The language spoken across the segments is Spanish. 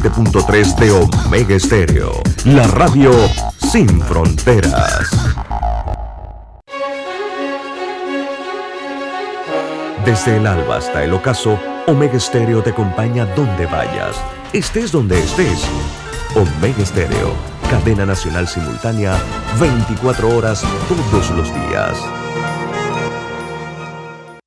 97.3 de Omega Estéreo. La radio sin fronteras. Desde el alba hasta el ocaso, Omega Estéreo te acompaña donde vayas, estés donde estés. Omega Estéreo, cadena nacional simultánea, 24 horas todos los días.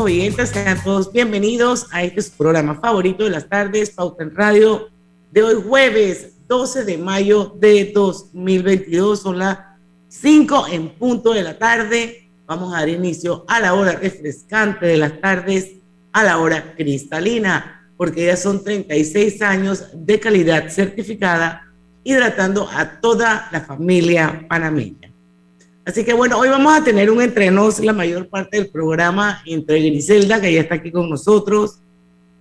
Oyentes, sean todos bienvenidos a este programa favorito de las tardes, Pauta en Radio, de hoy jueves 12 de mayo de 2022. Son las 5 en punto de la tarde. Vamos a dar inicio a la hora refrescante de las tardes, a la hora cristalina, porque ya son 36 años de calidad certificada, hidratando a toda la familia panameña. Así que bueno, hoy vamos a tener un entrenos la mayor parte del programa entre Griselda, que ya está aquí con nosotros,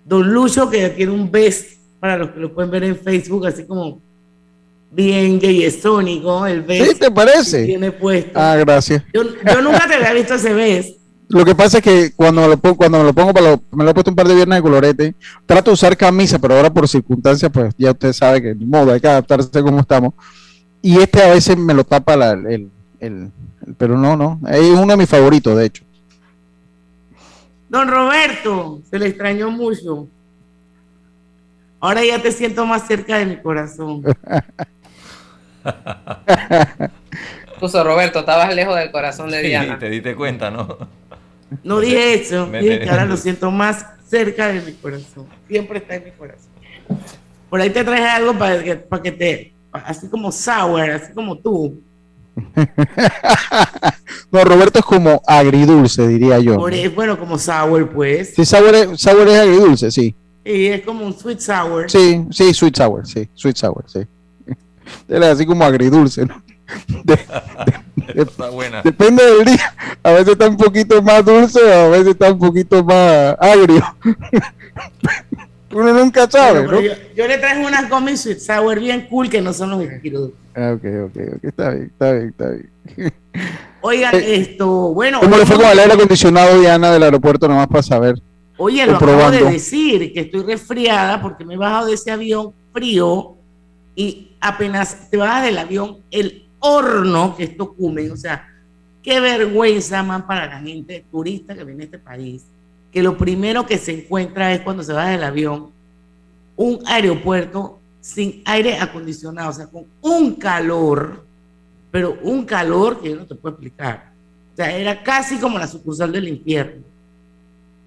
Don Lucho, que ya tiene un best para los que lo pueden ver en Facebook, así como bien gay estónico, el best. ¿Sí te parece? tiene puesto. Ah, gracias. Yo, nunca te había visto ese best. Lo que pasa es que cuando me lo pongo, cuando me lo pongo, para me lo he puesto un par de viernes de colorete, trato de usar camisa, pero ahora por circunstancias, pues ya usted sabe que ni modo, hay que adaptarse como estamos. Y este a veces me lo tapa el, el, pero no, no, es uno de mis favoritos, de hecho. Don Roberto, se le extrañó mucho. Ahora ya te siento más cerca de mi corazón. Puso Roberto, estabas lejos del corazón de Diana. Sí, te dite cuenta, ¿no? No dije eso, dije que ahora lo siento más cerca de mi corazón. Siempre está en mi corazón. Por ahí te traje algo para que, para que te, así como sour, así como tú, no, Roberto es como agridulce, diría yo. bueno, como sour, pues. Sí, sour es, sour es agridulce, sí. Y es como un sweet sour. Sí, sí, sweet sour, sí, sweet sour, sí. Es así como agridulce, ¿no? está buena. Depende del día. A veces está un poquito más dulce, a veces está un poquito más agrio. Uno nunca sabe, ¿no? Yo, le traje unas sweet sour bien cool que no son los esquiros. Ah, ok, ok, ok, está bien, está bien, está bien. Oigan, eh, esto, bueno. ¿Cómo le fue con el aire acondicionado, Diana, del aeropuerto, nomás para saber? Oye, lo acabo de decir, que estoy resfriada porque me he bajado de ese avión frío y apenas te bajas del avión, el horno que esto come, o sea, qué vergüenza, man, para la gente turista que viene a este país que lo primero que se encuentra es cuando se va del avión, un aeropuerto sin aire acondicionado, o sea, con un calor, pero un calor que yo no te puedo explicar. O sea, era casi como la sucursal del infierno,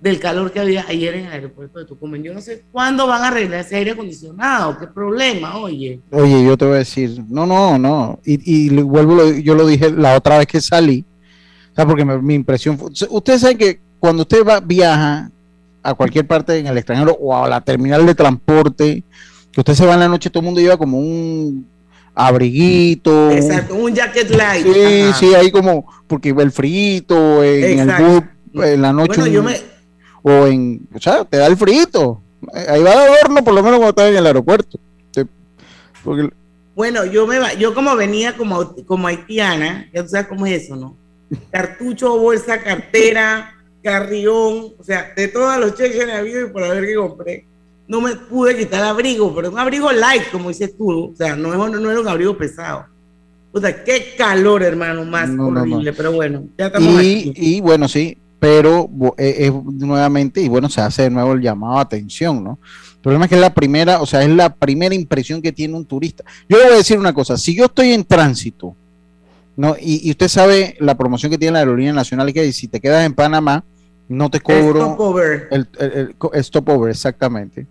del calor que había ayer en el aeropuerto de Tucumán. Yo no sé cuándo van a arreglar ese aire acondicionado, qué problema, oye. Oye, yo te voy a decir, no, no, no, y, y vuelvo, yo lo dije la otra vez que salí, o sea, porque mi impresión fue, ustedes saben que cuando usted va, viaja a cualquier parte en el extranjero o a la terminal de transporte, que usted se va en la noche, todo el mundo lleva como un abriguito. Exacto, un jacket light. Sí, sí, ahí como, porque el frito en el bus, en la noche. O en, o sea, te da el frito. Ahí va de adorno, por lo menos cuando estás en el aeropuerto. bueno, yo me yo como venía como, como haitiana, ya tú sabes cómo es eso, ¿no? Cartucho, bolsa, cartera, carrión, o sea, de todos los cheques que habido y por haber que compré, no me pude quitar el abrigo, pero un abrigo light, como dices tú, o sea, no, no, no era un abrigo pesado. O sea, qué calor, hermano, más horrible, pero bueno, ya estamos y, aquí. Y bueno, sí, pero es, eh, nuevamente, y bueno, se hace de nuevo el llamado a atención, ¿no? El problema es que es la primera, o sea, es la primera impresión que tiene un turista. Yo le voy a decir una cosa, si yo estoy en tránsito, ¿no? Y, y usted sabe la promoción que tiene la aerolínea nacional, que si te quedas en Panamá, no te cobro. El stopover. El, el, stopover, exactamente.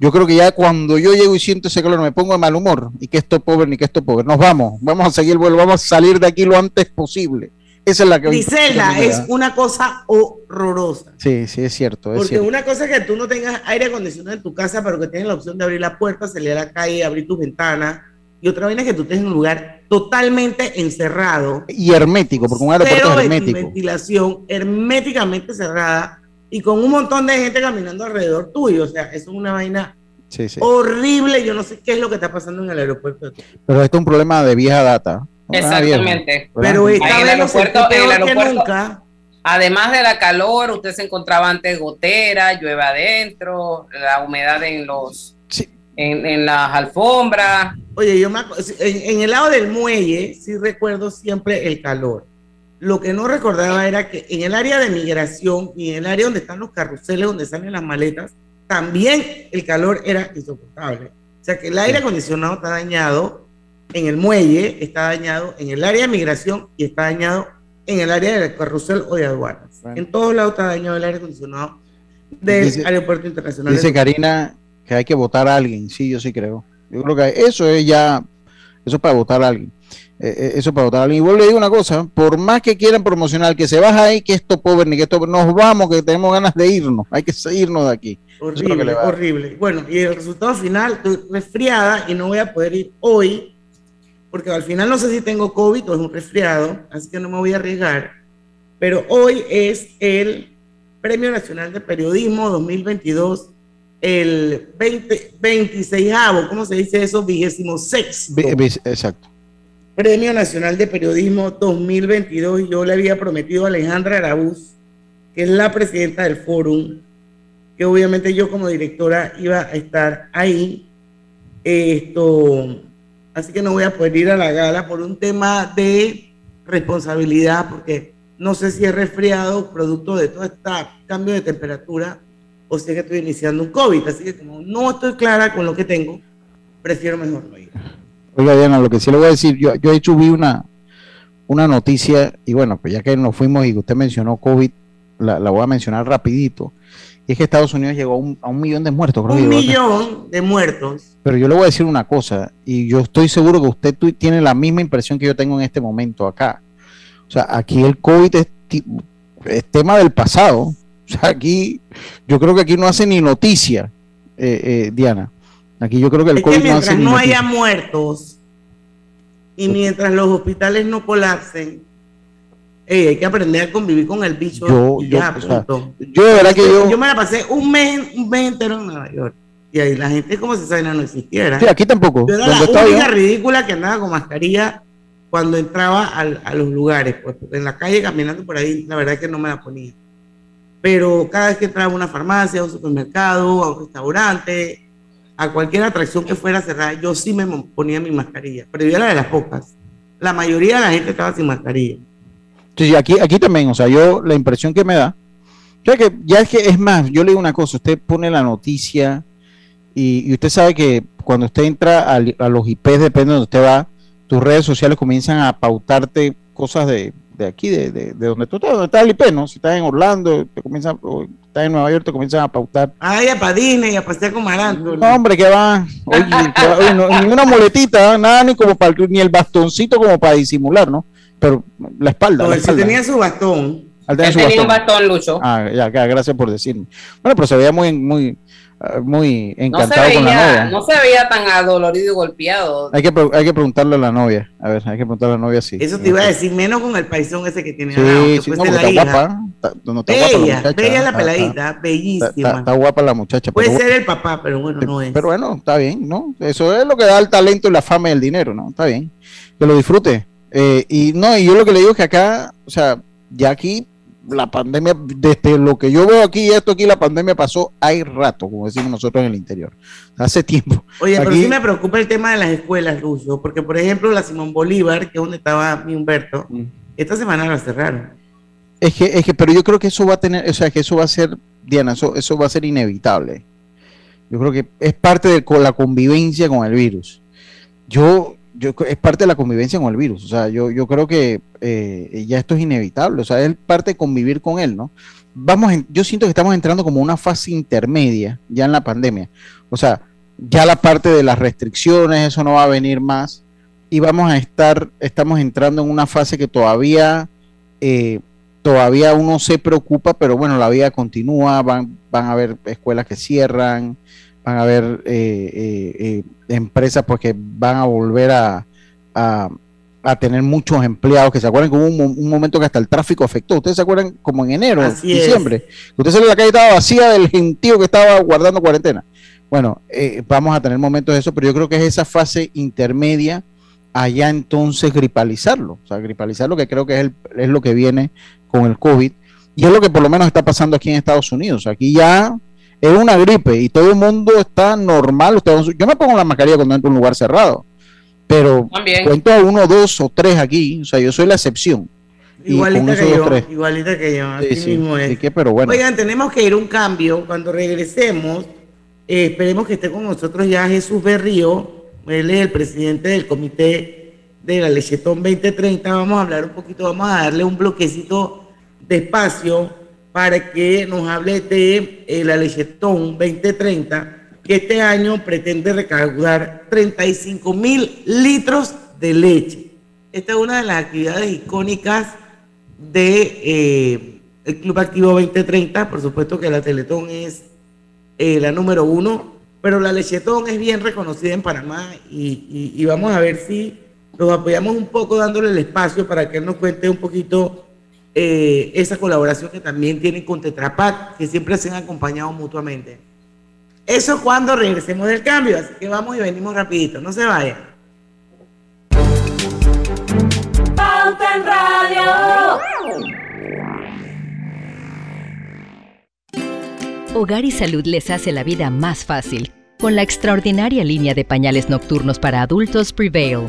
Yo creo que ya cuando yo llego y siento ese calor me pongo de mal humor. Y que stopover ni que stopover. Nos vamos, vamos a seguir el vuelo, vamos a salir de aquí lo antes posible. Esa es la que. Es una cosa horrorosa. Sí, sí, es cierto. Porque una cosa es que tú no tengas aire acondicionado en tu casa, pero que tienes la opción de abrir la puerta, salir a la calle, abrir tus ventanas y otra vaina es que tú estés en un lugar totalmente encerrado. Y hermético, porque un aeropuerto cero es hermético. ventilación, herméticamente cerrada y con un montón de gente caminando alrededor tuyo. O sea, eso es una vaina Sí, sí. horrible. Yo no sé qué es lo que está pasando en el aeropuerto. Pero esto es un problema de vieja data. Exactamente. Pero esta vez el lo peor que aeropuerto- nunca. Además de la calor, usted se encontraba antes gotera, llueve adentro, la humedad en los. En, en las alfombras. Oye, yo me en, en el lado del muelle sí recuerdo siempre el calor. Lo que no recordaba era que en el área de migración y en el área donde están los carruseles, donde salen las maletas, también el calor era insoportable. O sea que el aire acondicionado está dañado en el muelle, está dañado en el área de migración y está dañado en el área del carrusel o de aduanas. Bueno. En todos lados está dañado el aire acondicionado del Dice- aeropuerto internacional. Dice. Karina que hay que votar a alguien. Sí, yo sí creo. Yo creo que eso es ya, eso es para votar a alguien. Eh, eh, eso es para votar a alguien. Y vuelvo a digo una cosa, por más que quieran promocionar, que se baja ahí, que esto pobre, ni que esto, nos vamos, que tenemos ganas de irnos. Hay que irnos de aquí. Es Horrible, horrible. Bueno, y el resultado final, estoy resfriada y no voy a poder ir hoy, porque al final no sé si tengo COVID o es un resfriado, así que no me voy a arriesgar. Pero hoy es el Premio Nacional de Periodismo 2022, el 20, 26 ¿cómo se dice eso? Vigésimo sexto. Vi- vi- Exacto. Premio Nacional de Periodismo 2022 y yo le había prometido a Alejandra Arabuz, que es la presidenta del fórum, que obviamente yo como directora iba a estar ahí. Esto, así que no voy a poder ir a la gala por un tema de responsabilidad, porque no sé si es resfriado producto de todo este cambio de temperatura o si es que estoy iniciando un COVID. Así que como no estoy clara con lo que tengo, prefiero mejor no ir. Oiga, Diana, lo que sí le voy a decir, yo, yo he hecho vi una, una noticia, y bueno, pues ya que nos fuimos y usted mencionó COVID, la, la voy a mencionar rapidito. Y es que Estados Unidos llegó a un, a un millón de muertos, creo que Un millón de muertos. Pero yo le voy a decir una cosa, y yo estoy seguro que usted tiene la misma impresión que yo tengo en este momento acá. O sea, aquí el COVID es tema del pasado. O sea, aquí, yo creo que aquí no hace ni noticia, eh, eh, Diana. Aquí yo creo que el Es que COVID no mientras hace ni no haya muertos y mientras los hospitales no colapsen, hay que aprender a convivir con el bicho. Yo- yo, ya, o sea. Yo de verdad que yo... Yo me la pasé un mes, un mes entero en Nueva York. Y ahí la gente como si esa vaina no existiera. Sí, aquí tampoco. Yo era la yo- única ridícula que andaba con mascarilla cuando entraba al- a los lugares. Pues, en la calle caminando por ahí, la verdad es que no me la ponía. Pero cada vez que entraba a una farmacia, a un supermercado, a un restaurante, a cualquier atracción que fuera cerrada, yo sí me ponía mi mascarilla. Pero yo era de las pocas. La mayoría de la gente estaba sin mascarilla. Sí, aquí, aquí también, o sea, yo la impresión que me da, ya que, ya es que es más, yo le digo una cosa, usted pone la noticia y, usted sabe que cuando usted entra al- a, los IPs, depende de donde usted va, tus redes sociales comienzan a pautarte cosas de, de aquí, de, de, de donde tú estás, donde está el IP, ¿no? Si estás en Orlando, te comienzan, o estás en Nueva York, te comienzan a pautar. Ay, a Padine y a pasear con Maranto. No, hombre, que va, oye, que va, oye, no, ni una muletita, nada, ni como para, el- ni el bastoncito como para disimular, ¿no? Pero la espalda, No, la espalda. tenía su bastón. Al tener Él su tenía un bastón. bastón, Lucho. Ah, ya, ya, gracias por decirme. Bueno, pero se veía muy, muy, ah, muy no, encantado con la veía, novia. no se veía tan adolorido y golpeado. Hay que, hay que preguntarle a la novia. A ver, hay que preguntarle a la novia si. Eso te iba a decir, menos con el paisón ese que tiene Sí, al lado, que sí, no, la está hija. guapa. Está, no, está guapa la Bella, muchacha. bella la peladita, Está, está- bellísima. está guapa la muchacha. Puede pero, ser el papá, pero bueno, no es. pero bueno, está bien, ¿no? Eso es lo que da el talento y la fama y el dinero, ¿no? Está bien. Que lo disfrute. Eh, y no, y yo lo que le digo es que acá, o sea, ya aquí la pandemia, desde lo que yo veo aquí, esto aquí, la pandemia pasó hay rato, como decimos nosotros en el interior. Hace tiempo. Oye, pero sí me preocupa el tema de las escuelas, Lucio, porque por ejemplo la Simón Bolívar, que es donde estaba mi Humberto, esta semana la cerraron. Es que, es que, pero yo creo que eso va a tener, o sea, que eso va a ser, Diana, eso, eso va a ser inevitable. Yo creo que es parte de la convivencia con el virus. Yo, yo es parte de la convivencia con el virus. O sea, yo, yo creo que eh, ya esto es inevitable. O sea, es parte de convivir con él, ¿no? Vamos, en- yo siento que estamos entrando como una fase intermedia ya en la pandemia. O sea, ya la parte de las restricciones, eso no va a venir más. Y vamos a estar, estamos entrando en una fase que todavía eh, todavía uno se preocupa, pero bueno, la vida continúa, van, van a haber escuelas que cierran, van a haber eh, empresas pues que van a volver a, a, tener muchos empleados, que se acuerdan que hubo un, momento que hasta el tráfico afectó. Ustedes se acuerdan como en enero, diciembre, usted salió la calle estaba vacía del gentío que estaba guardando cuarentena. Bueno, vamos a tener momentos de eso, pero yo creo que es esa fase intermedia allá entonces gripalizarlo, o sea, gripalizarlo que creo que es, es lo que viene con el COVID y es lo que por lo menos está pasando aquí en Estados Unidos. Aquí ya es una gripe y todo el mundo está normal. yo me pongo la mascarilla cuando entro a un lugar cerrado, pero cuento a uno, dos o tres aquí, o sea, yo soy la excepción. Igualita que, yo, igualita que yo, así mismo es. pero bueno. Oigan, tenemos que ir a un cambio. Cuando regresemos, eh, esperemos que esté con nosotros ya Jesús Berrío, él es el presidente del comité de la Lechetón 2030. Vamos a hablar un poquito, vamos a darle un bloquecito de espacio para que nos hable de eh, la Lechetón 2030, que este año pretende recaudar 35 mil litros de leche. Esta es una de las actividades icónicas del de, eh, Club Activo 2030. Por supuesto que la Teletón es eh, la número uno pero la Lechetón es bien reconocida en Panamá y, vamos a ver si nos apoyamos un poco dándole el espacio para que él nos cuente un poquito eh, esa colaboración que también tienen con Tetrapac, que siempre se han acompañado mutuamente. Eso cuando regresemos del cambio, así que vamos y venimos rapidito, no se vayan. Pauta en Radio. Hogar y Salud les hace la vida más fácil con la extraordinaria línea de pañales nocturnos para adultos Prevail.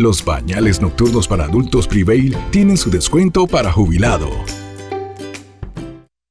Los bañales nocturnos para adultos Prevail tienen su descuento para jubilado.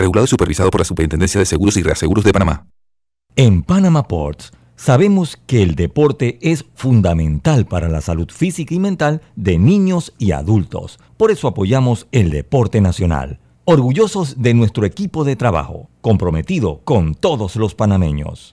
regulado y supervisado por la Superintendencia de Seguros y Reaseguros de Panamá. En Panama Ports sabemos que el deporte es fundamental para la salud física y mental de niños y adultos. Por eso apoyamos el deporte nacional. Orgullosos de nuestro equipo de trabajo, comprometido con todos los panameños.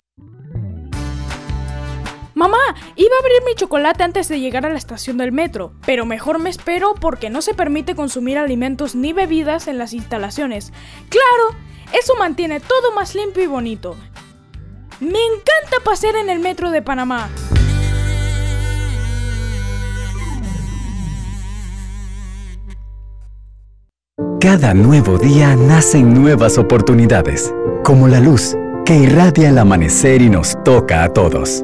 Mamá, iba a abrir mi chocolate antes de llegar a la estación del metro, pero mejor me espero porque no se permite consumir alimentos ni bebidas en las instalaciones. Claro, eso mantiene todo más limpio y bonito. Me encanta pasear en el metro de Panamá. Cada nuevo día nacen nuevas oportunidades, como la luz que irradia el amanecer y nos toca a todos.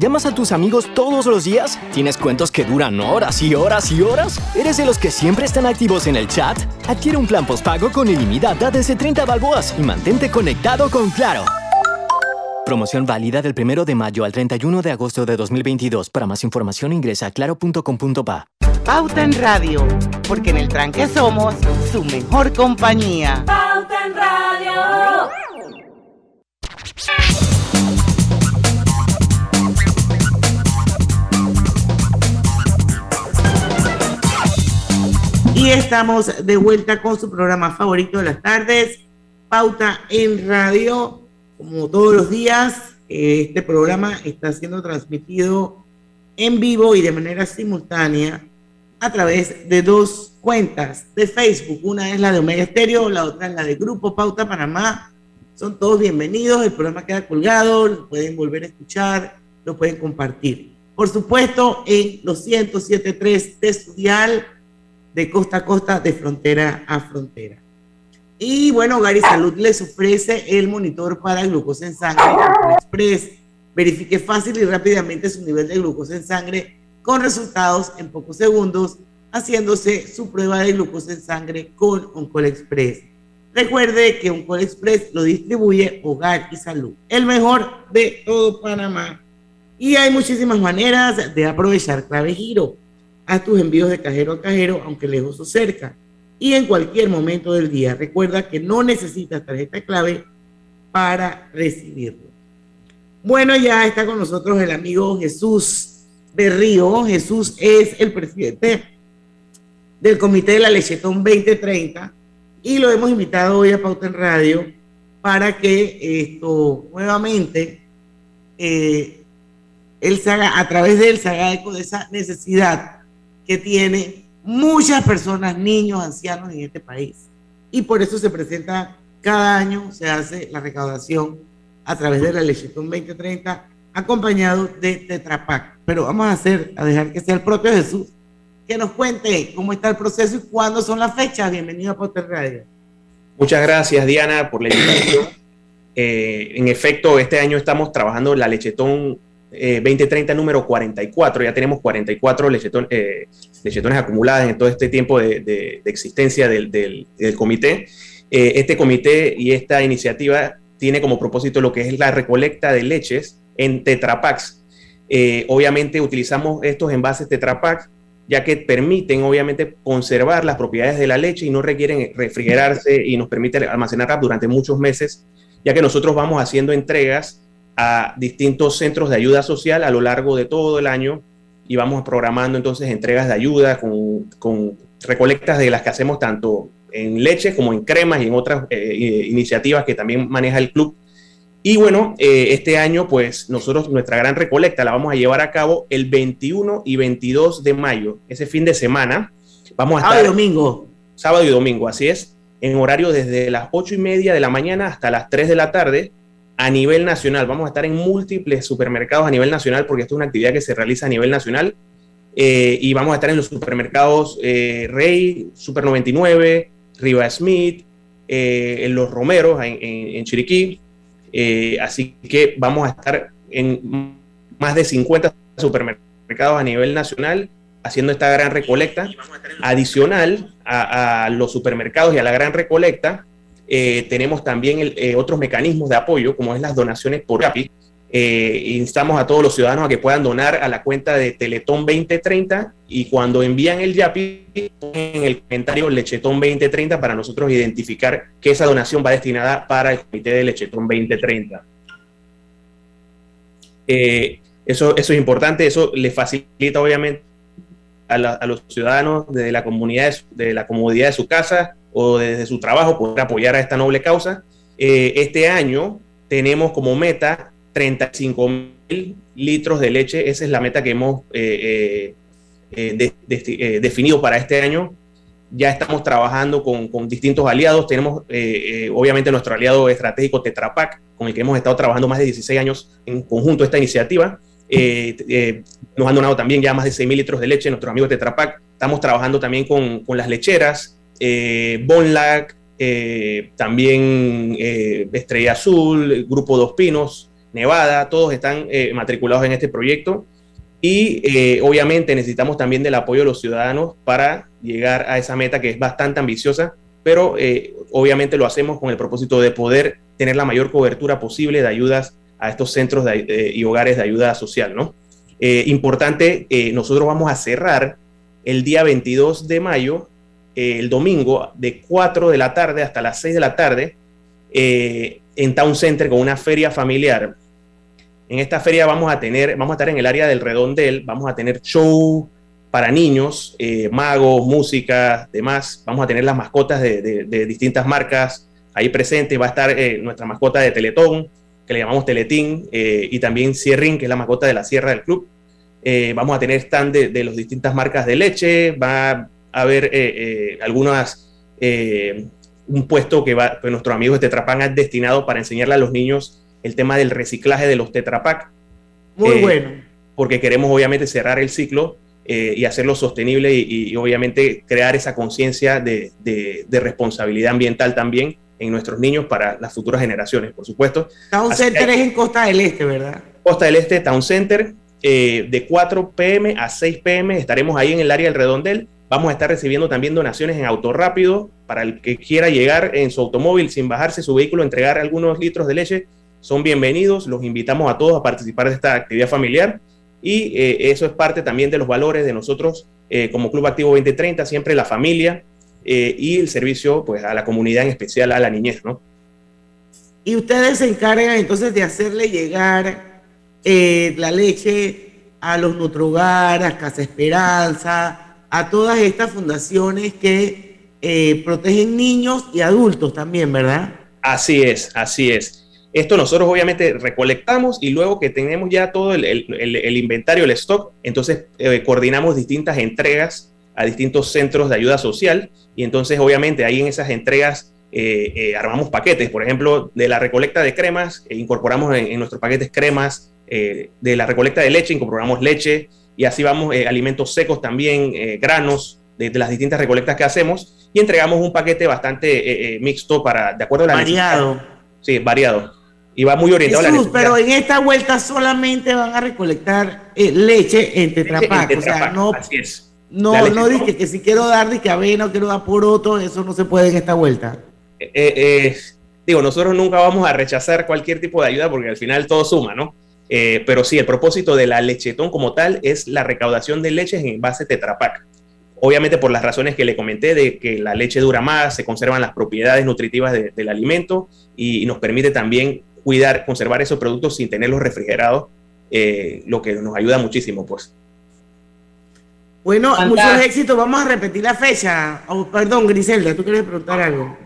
¿Llamas a tus amigos todos los días? ¿Tienes cuentos que duran horas y horas y horas? ¿Eres de los que siempre están activos en el chat? Adquiere un plan postpago con ilimitada desde 30 balboas y mantente conectado con Claro. Promoción válida del 1 de mayo al 31 de agosto de 2022. Para más información ingresa a claro.com.pa. Pauta en Radio, porque en el tranque somos su mejor compañía. Pauta en Radio. Y estamos de vuelta con su programa favorito de las tardes, Pauta en Radio. Como todos los días, eh, este programa está siendo transmitido en vivo y de manera simultánea a través de dos cuentas de Facebook. Una es la de Omega Estéreo, la otra es la de Grupo Pauta Panamá. Son todos bienvenidos. El programa queda colgado, lo pueden volver a escuchar, lo pueden compartir. Por supuesto, en los 107.3 de su de costa a costa, de frontera a frontera. Y bueno, Gary Salud les ofrece el monitor para glucosa en sangre Express. Verifique fácil y rápidamente su nivel de glucosa en sangre con resultados en pocos segundos, haciéndose su prueba de glucosa en sangre con Oncol Express. Recuerde que Oncol Express lo distribuye Hogar y Salud, el mejor de todo Panamá. Y hay muchísimas maneras de aprovechar Clave Giro Haz tus envíos de cajero a cajero, aunque lejos o cerca, y en cualquier momento del día. Recuerda que no necesitas tarjeta clave para recibirlo. Bueno, ya está con nosotros el amigo Jesús Berrío. Jesús es el presidente del Comité de la Lechetón 2030 y lo hemos invitado hoy a Pauta en Radio para que esto nuevamente eh, él se haga, a través de él se haga eco de esa necesidad que tiene muchas personas, niños, ancianos en este país. Y por eso se presenta cada año, se hace la recaudación a través de la Lechetón 2030, acompañado de Tetrapac. Pero vamos a hacer, a dejar que sea el propio Jesús que nos cuente cómo está el proceso y cuándo son las fechas. Bienvenido a Potter Radio. Muchas gracias, Diana, por la invitación. Eh, en efecto, este año estamos trabajando la Lechetón 2030 eh, número 44, ya tenemos 44 eh, lechetones acumuladas en todo este tiempo de, existencia del, comité. Eh, este comité y esta iniciativa tiene como propósito lo que es la recolecta de leches en tetrapacks. obviamente utilizamos estos envases tetrapack ya que permiten obviamente conservar las propiedades de la leche y no requieren refrigerarse y nos permiten almacenarla durante muchos meses, ya que nosotros vamos haciendo entregas a distintos centros de ayuda social a lo largo de todo el año y vamos programando entonces entregas de ayuda con, recolectas de las que hacemos tanto en leche como en cremas y en otras eh, iniciativas que también maneja el club. Y bueno, eh, este año pues nosotros nuestra gran recolecta la vamos a llevar a cabo el 21 y 22 de mayo, ese fin de semana. Vamos a sábado y domingo. Sábado y domingo, así es, en horario desde las 8 y media de la mañana hasta las 3 de la tarde a nivel nacional. Vamos a estar en múltiples supermercados a nivel nacional porque esto es una actividad que se realiza a nivel nacional. Eh, y vamos a estar en los supermercados eh, Rey, Super 99, Riva Smith, eh, en los Romeros, en, Chiriquí, así que vamos a estar en más de 50 supermercados a nivel nacional haciendo esta gran recolecta. Adicional a, los supermercados y a la gran recolecta, eh, tenemos también eh, otros mecanismos de apoyo, como es las donaciones por Yapi. Eh, instamos a todos los ciudadanos a que puedan donar a la cuenta de Teletón 2030 y cuando envían el YAPI, en el comentario Lechetón 2030 para nosotros identificar que esa donación va destinada para el comité de Lechetón 2030. eso, eso es importante, eso le facilita obviamente a, los ciudadanos desde la comunidad, de la comodidad de su casa o desde su trabajo poder apoyar a esta noble causa. Eh, este año tenemos como meta 35 mil litros de leche. Esa es la meta que hemos eh, eh, definido para este año. Ya estamos trabajando con, distintos aliados. Tenemos, obviamente, nuestro aliado estratégico Tetrapac, con el que hemos estado trabajando más de 16 años en conjunto esta iniciativa. Nos han donado también ya más de 6.000 litros de leche, nuestros amigos de. Estamos trabajando también con las lecheras, eh, Bonlac, eh, también Estrella Azul, Grupo Dos Pinos, Nevada, todos están matriculados en este proyecto. Y obviamente necesitamos también del apoyo de los ciudadanos para llegar a esa meta que es bastante ambiciosa, pero obviamente lo hacemos con el propósito de poder tener la mayor cobertura posible de ayudas a estos centros y hogares de ayuda social, ¿no? Eh, importante, eh, nosotros vamos a cerrar el día 22 de mayo, eh, el domingo, de 4 de la tarde hasta las 6 de la tarde, en Town Center con una feria familiar. En esta feria vamos a tener, vamos a estar en el área del redondel, vamos a tener show para niños, magos, música, demás. Vamos a tener las mascotas de, de distintas marcas ahí presentes. Va a estar nuestra mascota de Teletón, que le llamamos Teletín, eh, y también Sierrin, que es la mascota de la sierra del club. Eh, vamos a tener stand de, de las distintas marcas de leche, va haber eh, algunas, un puesto que va, pues nuestros amigos de Tetrapac han destinado para enseñarle a los niños el tema del reciclaje de los Tetrapac. Muy bueno. Porque queremos obviamente cerrar el ciclo y hacerlo sostenible y, obviamente crear esa conciencia de, de, responsabilidad ambiental también en nuestros niños para las futuras generaciones, por supuesto. Town Center es en Costa del Este, ¿verdad? Costa del Este, Town Center, eh, de 4 pm a 6 pm estaremos ahí en el área del redondel. Vamos a estar recibiendo también donaciones en auto rápido para el que quiera llegar en su automóvil sin bajarse su vehículo, entregar algunos litros de leche. Son bienvenidos, los invitamos a todos a participar de esta actividad familiar y eh, eso es parte también de los valores de nosotros eh, como Club Activo 2030, siempre la familia, eh, y el servicio pues, a la comunidad, en especial a la niñez. ¿no? Y ustedes se encargan entonces de hacerle llegar eh, la leche a los Nutrogar, a Casa Esperanza, a todas estas fundaciones que eh, protegen niños y adultos también, ¿verdad? Así es, así es. Esto nosotros obviamente recolectamos y luego que tenemos ya todo el, inventario, el stock, entonces coordinamos distintas entregas a distintos centros de ayuda social y entonces obviamente ahí en esas entregas eh, eh, armamos paquetes, por ejemplo, de la recolecta de cremas, eh, incorporamos en, nuestros paquetes cremas, de la recolecta de leche, incorporamos leche y así vamos, alimentos secos también, granos de, las distintas recolectas que hacemos y entregamos un paquete bastante mixto para, de acuerdo a la Variado. Sí, variado. Y va muy orientado a la Pero en esta vuelta solamente van a recolectar leche en Tetrapac, o sea, no... Así es no, no dije que si quiero dar, que avena o quiero dar por otro, eso no se puede en esta vuelta. Eh, eh, digo, nosotros nunca vamos a rechazar cualquier tipo de ayuda porque al final todo suma, ¿no? Eh, pero sí, el propósito de la lechetón como tal es la recaudación de leches en base Tetrapac. Obviamente por las razones que le comenté de que la leche dura más, se conservan las propiedades nutritivas del alimento y, nos permite también cuidar, conservar esos productos sin tenerlos refrigerados, lo que nos ayuda muchísimo, pues. Bueno, muchos éxitos. Vamos a repetir la fecha. Oh, perdón, Griselda, ¿tú quieres preguntar algo?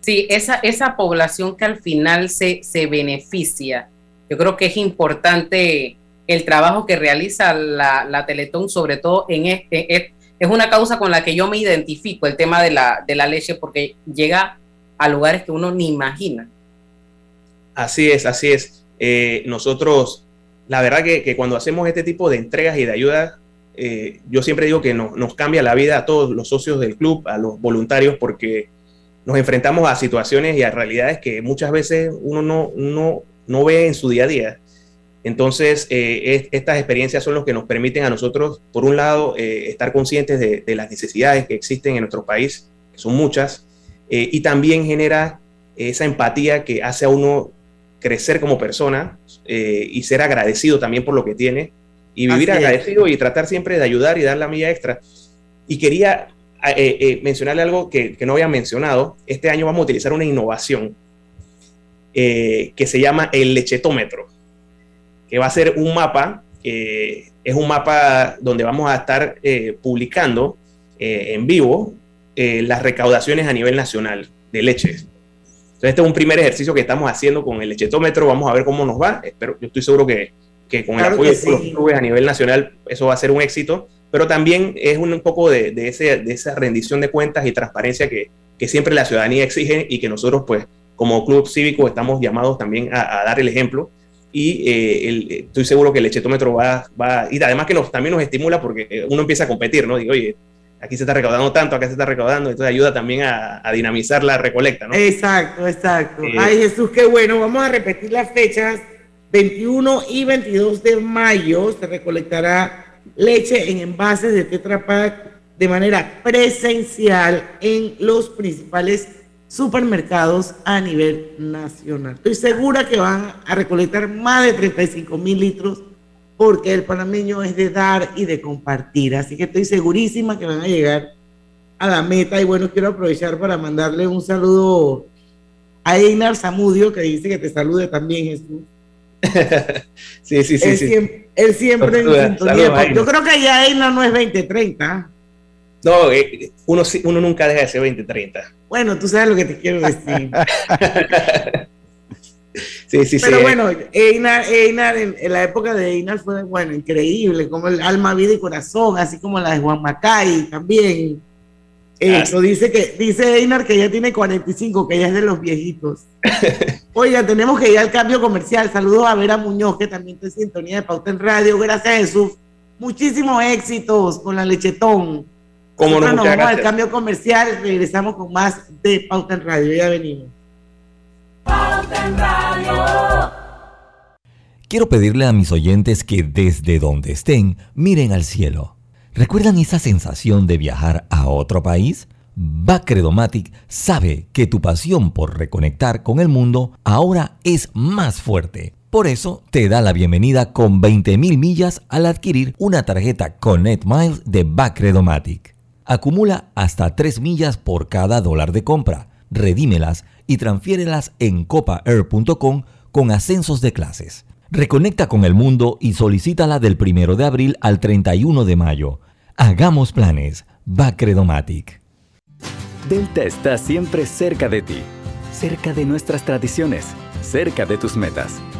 Sí, esa, esa población que al final se, se beneficia. Yo creo que es importante el trabajo que realiza la, la Teletón, sobre todo en este. Es, una causa con la que yo me identifico, el tema de la, de la leche, porque llega a lugares que uno ni imagina. Así es, así es. Eh, nosotros, la verdad que, que, cuando hacemos este tipo de entregas y de ayuda, eh, yo siempre digo que nos cambia la vida a todos los socios del club, a los voluntarios, porque nos enfrentamos a situaciones y a realidades que muchas veces uno no, no no ve en su día a día. Entonces, eh, estas experiencias son los que nos permiten a nosotros, por un lado, eh, estar conscientes de, las necesidades que existen en nuestro país, que son muchas, eh, y también genera esa empatía que hace a uno crecer como persona y ser agradecido también por lo que tiene, y vivir agradecido y tratar siempre de ayudar y dar la milla extra. Y quería mencionarle algo que, que, no había mencionado. Este año vamos a utilizar una innovación que se llama el lechetómetro que va a ser un mapa, que es un mapa donde vamos a estar eh, publicando eh, en vivo eh, las recaudaciones a nivel nacional de leches. Entonces, este es un primer ejercicio que estamos haciendo con el lechetómetro. Vamos a ver cómo nos va. Espero, yo estoy seguro que, que con el apoyo de los clubes a nivel nacional eso va a ser un éxito. Pero también es un, poco de, de, ese, de esa rendición de cuentas y transparencia que, que siempre la ciudadanía exige y que nosotros, pues, como club cívico, estamos llamados también a, a dar el ejemplo y eh, el, estoy seguro que el lechetómetro va, va y además que nos, también nos estimula porque uno empieza a competir, ¿no? Digo, oye, aquí se está recaudando tanto, acá se está recaudando, entonces ayuda también a, dinamizar la recolecta, ¿no? Exacto, exacto. Eh, Ay, Jesús, qué bueno. Vamos a repetir las fechas. 21 y 22 de mayo se recolectará leche en envases de Tetra Pak de manera presencial en los principales supermercados a nivel nacional. Estoy segura que van a recolectar más de 35 mil litros porque el panameño es de dar y de compartir. Así que estoy segurísima que van a llegar a la meta. Y bueno, quiero aprovechar para mandarle un saludo a Einar Zamudio, que dice que te salude también, Jesús. sí, sí, sí. Él siempre, él siempre en sintonía. Yo creo que ya Einar no es 2030. No, eh, uno, uno nunca deja de ser 2030. Bueno, tú sabes lo que te quiero decir. sí, sí, Pero bueno, Einar, Einar en, la época de Einar fue, bueno, increíble, como el alma, vida y corazón, así como la de Juan Macay también. Eso, dice que dice Einar que ya tiene 45, que ya es de los viejitos. Oiga, tenemos que ir al cambio comercial. Saludos a Vera Muñoz, que también está en sintonía de Pauta en Radio. Gracias, Jesús. Muchísimos éxitos con la lechetón. Como nos vamos al cambio comercial, regresamos con más de Pauta en Radio. Ya venimos. Pauta en Radio. Quiero pedirle a mis oyentes que desde donde estén miren al cielo. ¿Recuerdan esa sensación de viajar a otro país? Bacredomatic sabe que tu pasión por reconectar con el mundo ahora es más fuerte. Por eso te da la bienvenida con 20.000 millas al adquirir una tarjeta Connect Miles de Bacredomatic. Acumula hasta 3 millas por cada dólar de compra. Redímelas y transfiérelas en copaair.com con ascensos de clases. Reconecta con el mundo y solicítala del 1 de abril al 31 de mayo. Hagamos planes. Bacredomatic. Delta está siempre cerca de ti, cerca de nuestras tradiciones, cerca de tus metas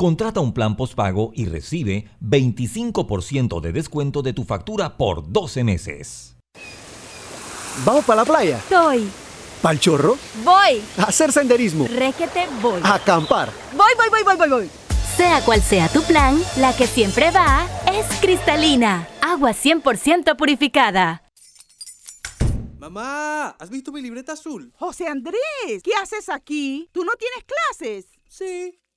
Contrata un plan postpago y recibe 25% de descuento de tu factura por 12 meses. ¿Vamos para la playa? Voy. ¿Pal chorro? Voy. A hacer senderismo. Requete, voy. A acampar. Voy, voy, voy, voy, voy, voy. Sea cual sea tu plan, la que siempre va es cristalina. Agua 100% purificada. Mamá, ¿has visto mi libreta azul? José Andrés, ¿qué haces aquí? ¿Tú no tienes clases? Sí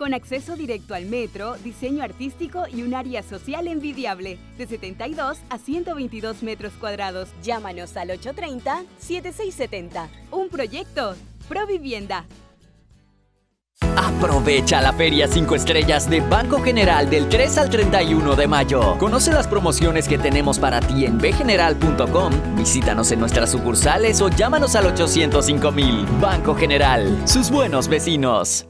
con acceso directo al metro, diseño artístico y un área social envidiable, de 72 a 122 metros cuadrados. Llámanos al 830-7670. Un proyecto, Provivienda. Aprovecha la Feria 5 Estrellas de Banco General del 3 al 31 de mayo. Conoce las promociones que tenemos para ti en bgeneral.com. Visítanos en nuestras sucursales o llámanos al 805 Banco General, sus buenos vecinos.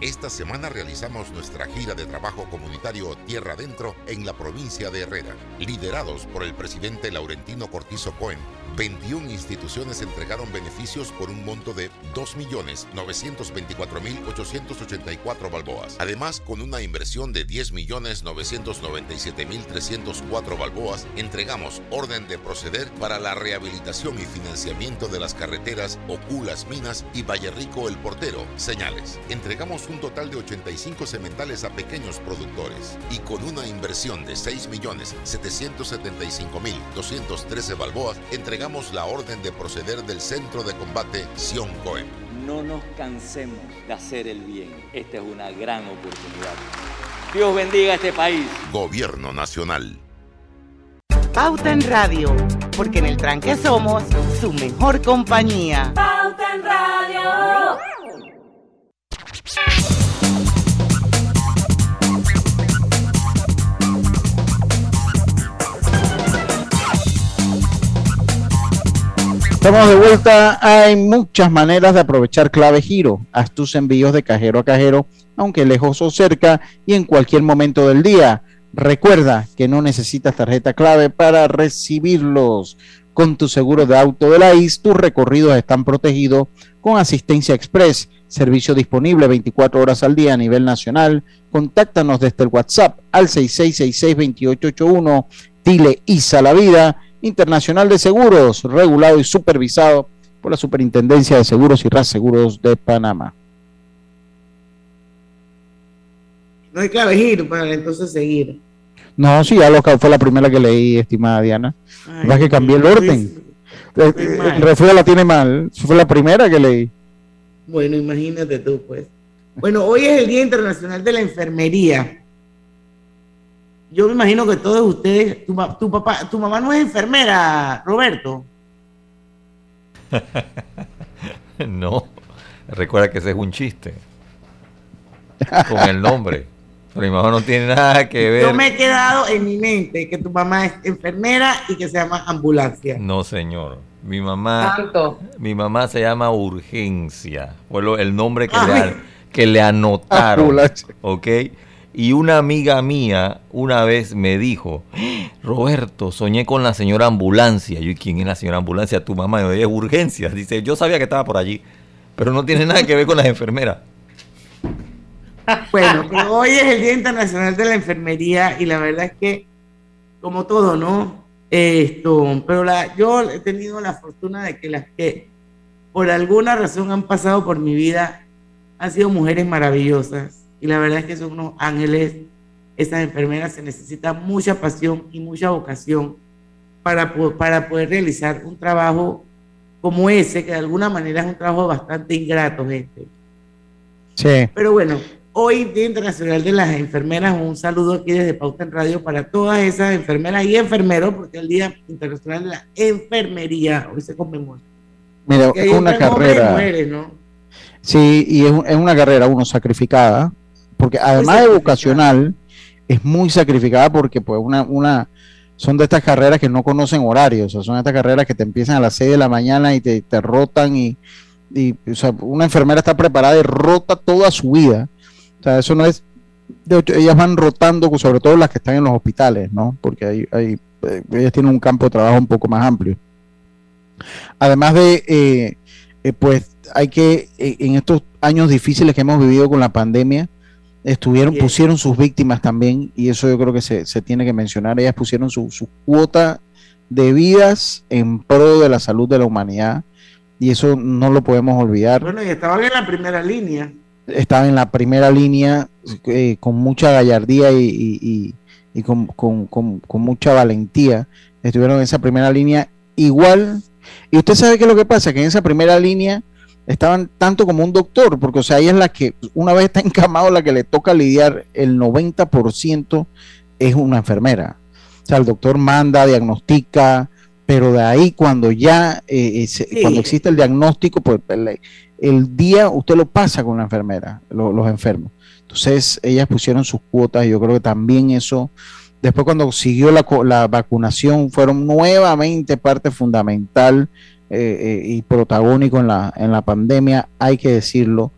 Esta semana realizamos nuestra gira de trabajo comunitario Tierra Adentro en la provincia de Herrera. Liderados por el presidente Laurentino Cortizo Cohen, 21 instituciones entregaron beneficios por un monto de 2.924.884 balboas. Además, con una inversión de 10.997.304 balboas, entregamos orden de proceder para la rehabilitación y financiamiento de las carreteras Oculas Minas y Valle Rico El Portero, señales. Entregamos un total de 85 cementales a pequeños productores y con una inversión de 6.775.213 balboas, entregamos la orden de proceder del Centro de Combate Sion Cohen. No nos cansemos de hacer el bien. Esta es una gran oportunidad. Dios bendiga a este país. Gobierno Nacional. Pauta en Radio, porque en el tranque somos su mejor compañía. Pauta en Radio. Estamos de vuelta. Hay muchas maneras de aprovechar clave giro. Haz tus envíos de cajero a cajero, aunque lejos o cerca y en cualquier momento del día. Recuerda que no necesitas tarjeta clave para recibirlos. Con tu seguro de auto de la IS, tus recorridos están protegidos con asistencia express, servicio disponible 24 horas al día a nivel nacional. Contáctanos desde el WhatsApp al 6666-2881. Dile ISA la vida Internacional de Seguros, regulado y supervisado por la Superintendencia de Seguros y Seguros de Panamá. No hay clave giro para entonces seguir. No, sí, ya lo fue la primera que leí, estimada Diana. Va que cambié el orden. Eh, eh, El la tiene mal. Fue la primera que leí. Bueno, imagínate tú, pues. Bueno, hoy es el Día Internacional de la Enfermería. Yo me imagino que todos ustedes, tu, ma- tu papá, tu mamá no es enfermera, Roberto. no, recuerda que ese es un chiste. Con el nombre. Pero mi mamá no tiene nada que ver. Yo me he quedado en mi mente que tu mamá es enfermera y que se llama ambulancia. No, señor. Mi mamá, Santo. mi mamá se llama Urgencia. Fue lo- el nombre que, le, Ay. que le anotaron. Ambulancia. ¿Ok? Y una amiga mía una vez me dijo, Roberto, soñé con la señora ambulancia. Yo, ¿y quién es la señora ambulancia? Tu mamá. Yo, es urgencia. Dice, yo sabía que estaba por allí, pero no tiene nada que ver con las enfermeras. Bueno, hoy es el Día Internacional de la Enfermería y la verdad es que, como todo, ¿no? Esto, pero la, yo he tenido la fortuna de que las que por alguna razón han pasado por mi vida han sido mujeres maravillosas y la verdad es que son unos ángeles. Esas enfermeras se necesita mucha pasión y mucha vocación para, para poder realizar un trabajo como ese, que de alguna manera es un trabajo bastante ingrato, gente. Sí. Pero bueno, hoy Día Internacional de las Enfermeras, un saludo aquí desde Pauta en Radio para todas esas enfermeras y enfermeros, porque el Día Internacional de la Enfermería hoy se conmemora. Mira, es una carrera. mujeres, ¿no? Sí, y es una carrera, uno, sacrificada, porque además de vocacional, es muy sacrificada porque pues una, una, son de estas carreras que no conocen horarios, o sea, son estas carreras que te empiezan a las 6 de la mañana y te, te rotan y, y, o sea, una enfermera está preparada y rota toda su vida. O sea, eso no es, de hecho, ellas van rotando, sobre todo las que están en los hospitales, ¿no? Porque hay, hay, eh, ellas tienen un campo de trabajo un poco más amplio. Además de, eh, eh, pues, hay que, en estos años difíciles que hemos vivido con la pandemia, estuvieron, pusieron sus víctimas también, y eso yo creo que se, se tiene que mencionar, ellas pusieron su, su cuota de vidas en pro de la salud de la humanidad, y eso no lo podemos olvidar. Bueno, y estaban en la primera línea. Estaban en la primera línea eh, con mucha gallardía y, y- y- y con, con- con- con mucha valentía. Estuvieron en esa primera línea igual. Y usted sabe qué es lo que pasa, que en esa primera línea estaban tanto como un doctor, porque o sea, ella es la que una vez está encamado, la que le toca lidiar, el 90% es una enfermera. O sea, el doctor manda, diagnostica, pero de ahí cuando ya, eh, eh, cuando existe el diagnóstico, pues el, el día usted lo pasa con la enfermera, lo- los enfermos. Entonces, ellas pusieron sus cuotas y yo creo que también eso, después cuando siguió la, la vacunación, fueron nuevamente parte fundamental eh, eh, y protagónico en la, en la pandemia, hay que decirlo.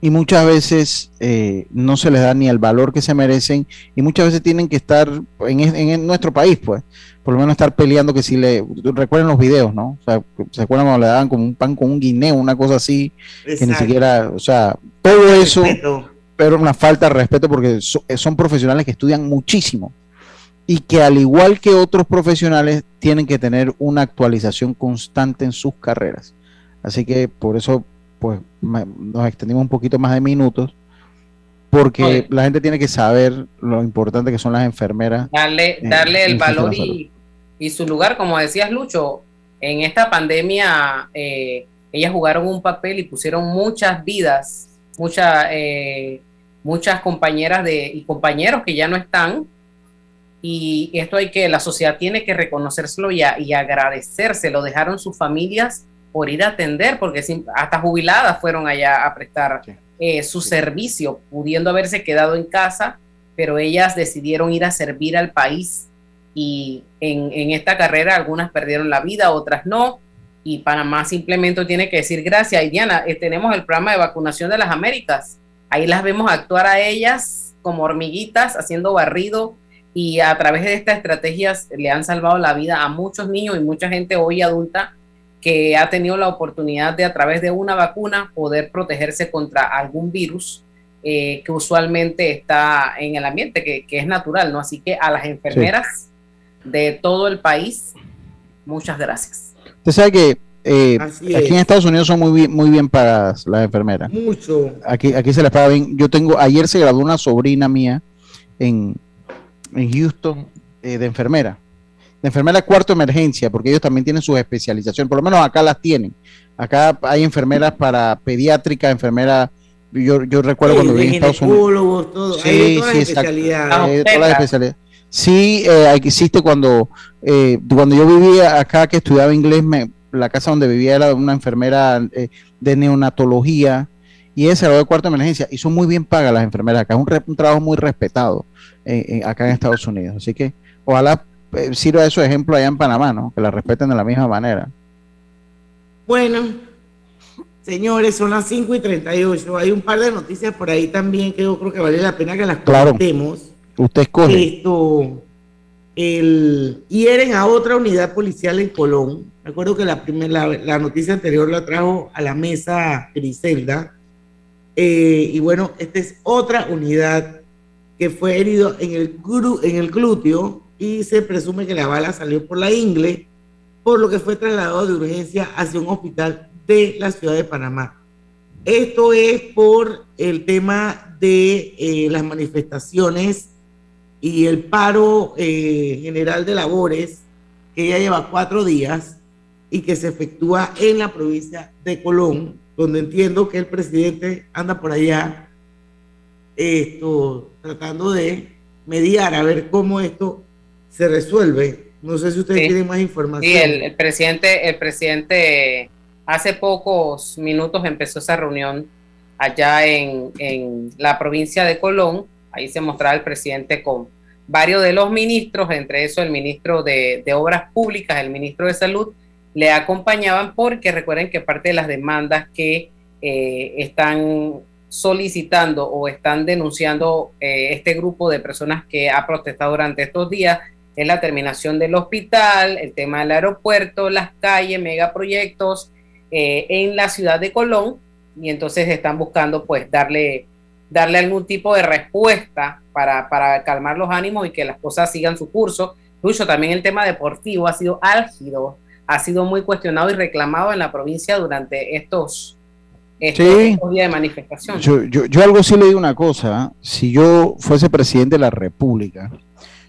Y muchas veces eh, no se les da ni el valor que se merecen y muchas veces tienen que estar en, en nuestro país, pues, por lo menos estar peleando que si le, recuerden los videos, ¿no? O sea, se acuerdan cuando le daban como un pan con un guineo, una cosa así, que ni siquiera, o sea, todo eso, pero una falta de respeto porque so- son profesionales que estudian muchísimo y que al igual que otros profesionales tienen que tener una actualización constante en sus carreras. Así que por eso pues me- nos extendimos un poquito más de minutos porque Oye. la gente tiene que saber lo importante que son las enfermeras. darle, darle el valor y su lugar, como decías Lucho, en esta pandemia eh, ellas jugaron un papel y pusieron muchas vidas, muchas eh, muchas compañeras de, y compañeros que ya no están. Y esto hay que, la sociedad tiene que reconocérselo y, a- y agradecérselo. Dejaron sus familias por ir a atender, porque sim- hasta jubiladas fueron allá a prestar eh, su servicio, pudiendo haberse quedado en casa, pero ellas decidieron ir a servir al país y en, en esta carrera algunas perdieron la vida, otras no, y Panamá simplemente tiene que decir gracias. Y Diana, eh, tenemos el programa de vacunación de las Américas, ahí las vemos actuar a ellas como hormiguitas haciendo barrido y a través de estas estrategias le han salvado la vida a muchos niños y mucha gente hoy adulta que ha tenido la oportunidad de a través de una vacuna poder protegerse contra algún virus eh, que usualmente está en el ambiente, que, que es natural, ¿no? Así que a las enfermeras de todo el país, muchas gracias. Usted sabe que eh, aquí es. en Estados Unidos son muy bien, muy bien pagadas las enfermeras. Mucho. Aquí, aquí se les paga bien. Yo tengo, ayer se graduó una sobrina mía en, en Houston eh, de enfermera. De enfermera cuarto emergencia, porque ellos también tienen sus especializaciones, por lo menos acá las tienen. Acá hay enfermeras para pediátrica, enfermera, yo, yo recuerdo Sí, cuando viví en Estados Unidos. todo. Hay Sí, todas sí, las especialidades. Eh, todas las especialidades. Sí, eh, existe cuando, eh, cuando yo vivía acá, que estudiaba inglés, me, la casa donde vivía era una enfermera eh, de neonatología y esa era de cuarta emergencia y son muy bien pagas las enfermeras acá, es un, trabajo muy respetado eh, eh, acá en Estados Unidos. Así que ojalá eh, sirva eso de ejemplo allá en Panamá, ¿no? Que la respeten de la misma manera. Bueno, señores, son las 5 y 38. Hay un par de noticias por ahí también que yo creo que vale la pena que las Claro. comentemos. Usted escoge. Esto, el, hieren a otra unidad policial en Colón. Me acuerdo que la, primer- la, la noticia anterior la trajo a la mesa Griselda. Eh, y bueno, esta es otra unidad que fue herido en el, gru- en el glúteo y se presume que la bala salió por la ingle, por lo que fue trasladado de urgencia hacia un hospital de la ciudad de Panamá. Esto es por el tema de eh, las manifestaciones y el paro eh, general de labores que ya lleva cuatro días y que se efectúa en la provincia de Colón, donde entiendo que el presidente anda por allá esto, tratando de mediar a ver cómo esto se resuelve. No sé si ustedes Sí. tienen más información. Sí, el, el presidente, el presidente hace pocos minutos empezó esa reunión allá en, en la provincia de Colón. Ahí se mostraba el presidente con varios de los ministros, entre eso el ministro de, de Obras Públicas, el ministro de Salud, le acompañaban porque recuerden que parte de las demandas que eh, están solicitando o están denunciando eh, este grupo de personas que ha protestado durante estos días es la terminación del hospital, el tema del aeropuerto, las calles, megaproyectos, eh, en la ciudad de Colón y entonces están buscando pues darle, darle algún tipo de respuesta para, para calmar los ánimos y que las cosas sigan su curso. Incluso también el tema deportivo ha sido álgido, ha sido muy cuestionado y reclamado en la provincia durante estos, estos, Sí. días de manifestación. Yo, yo, yo algo sí le digo una cosa, si yo fuese presidente de la República,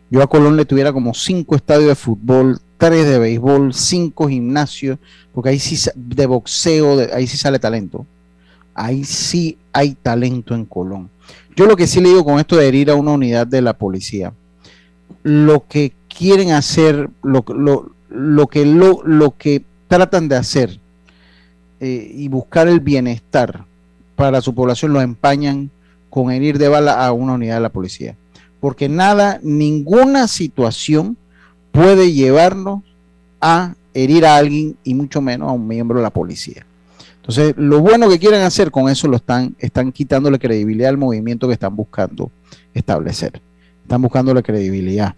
yo a Colón le tuviera como cinco estadios de fútbol, tres de béisbol, cinco gimnasios, porque ahí sí de boxeo, de- ahí sí sale talento. Ahí sí hay talento en Colón. Yo lo que sí le digo con esto de herir a una unidad de la policía, lo que quieren hacer, lo, lo, lo que lo, lo que tratan de hacer eh, y buscar el bienestar para su población lo empañan con herir de bala a una unidad de la policía. Porque nada, ninguna situación puede llevarnos a herir a alguien y mucho menos a un miembro de la policía. Entonces, lo bueno que quieren hacer con eso lo están, están quitándole credibilidad al movimiento que están buscando establecer. Están buscándole credibilidad.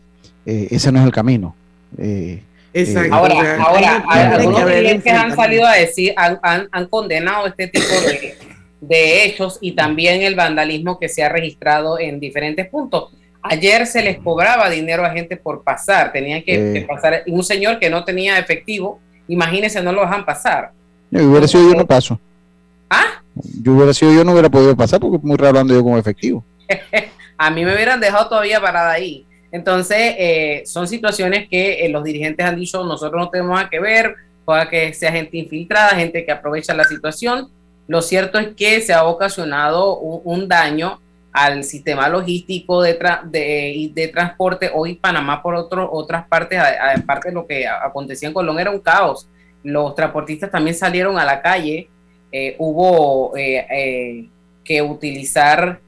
Eh, ese no es el camino. Eh, Exacto. Ahora, ahora hay- algunos dirigentes han salido a decir, han, han- han condenado este tipo de, de hechos y también el vandalismo que se ha registrado en diferentes puntos. Ayer se les cobraba dinero a gente por pasar, tenían que, Eh. que pasar. Un señor que no tenía efectivo, imagínense, no lo dejan pasar. yo hubiera sido yo no paso. ¿Ah? Yo hubiera sido yo no hubiera podido pasar porque es muy raro ando yo con efectivo. a mí me hubieran dejado todavía parada ahí. Entonces, eh, son situaciones que eh, los dirigentes han dicho, nosotros no tenemos nada que ver, pueda que sea gente infiltrada, gente que aprovecha la situación. Lo cierto es que se ha ocasionado un, un daño al sistema logístico de, tra- de, de transporte. Hoy Panamá, por otro, otras partes, aparte de lo que acontecía en Colón, era un caos. Los transportistas también salieron a la calle. eh, hubo eh, eh, que utilizar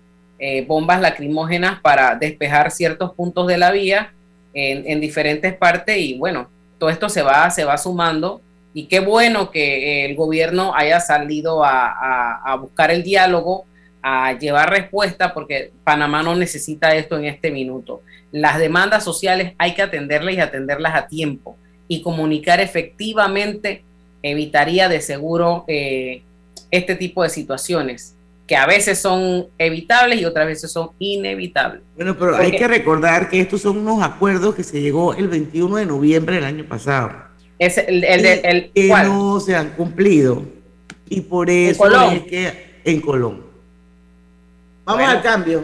eh, bombas lacrimógenas para despejar ciertos puntos de la vía en, en diferentes partes y bueno, todo esto se va, se va sumando. Y qué bueno que el gobierno haya salido a buscar el diálogo, a llevar respuesta porque Panamá no necesita esto en este minuto. Las demandas sociales hay que atenderlas y atenderlas a tiempo. Y comunicar efectivamente evitaría de seguro eh, este tipo de situaciones que a veces son evitables y otras veces son inevitables. Bueno, pero hay que recordar que estos son unos acuerdos que se llegó el 21 de noviembre del año pasado. Es el, el, el- el- que ¿cuál? no se han cumplido. Y por eso es que en Colón. Vamos al cambio.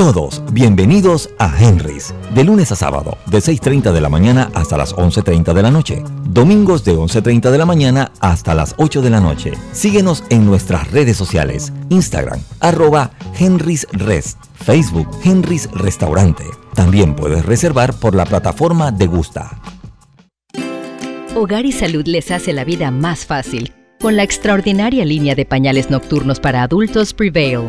Todos bienvenidos a Henry's, de lunes a sábado, de 6.30 de la mañana hasta las 11.30 de la noche. Domingos de 11.30 de la mañana hasta las 8 de la noche. Síguenos en nuestras redes sociales, Instagram, arroba Henry's Rest, Facebook, Henry's Restaurante. También puedes reservar por la plataforma de Gusta. Hogar y Salud les hace la vida más fácil con la extraordinaria línea de pañales nocturnos para adultos Prevail.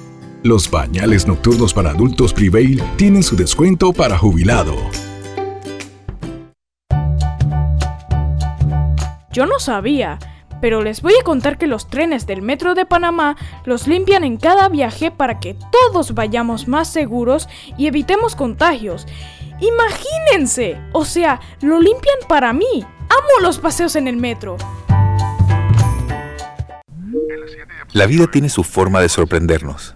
Los pañales nocturnos para adultos Prevail tienen su descuento para jubilado. Yo no sabía, pero les voy a contar que los trenes del Metro de Panamá los limpian en cada viaje para que todos vayamos más seguros y evitemos contagios. Imagínense, o sea, lo limpian para mí. Amo los paseos en el metro. La vida tiene su forma de sorprendernos,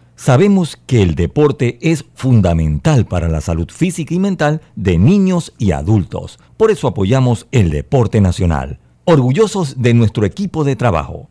sabemos que el deporte es fundamental para la salud física y mental de niños y adultos. Por eso apoyamos el deporte nacional. Orgullosos de nuestro equipo de trabajo,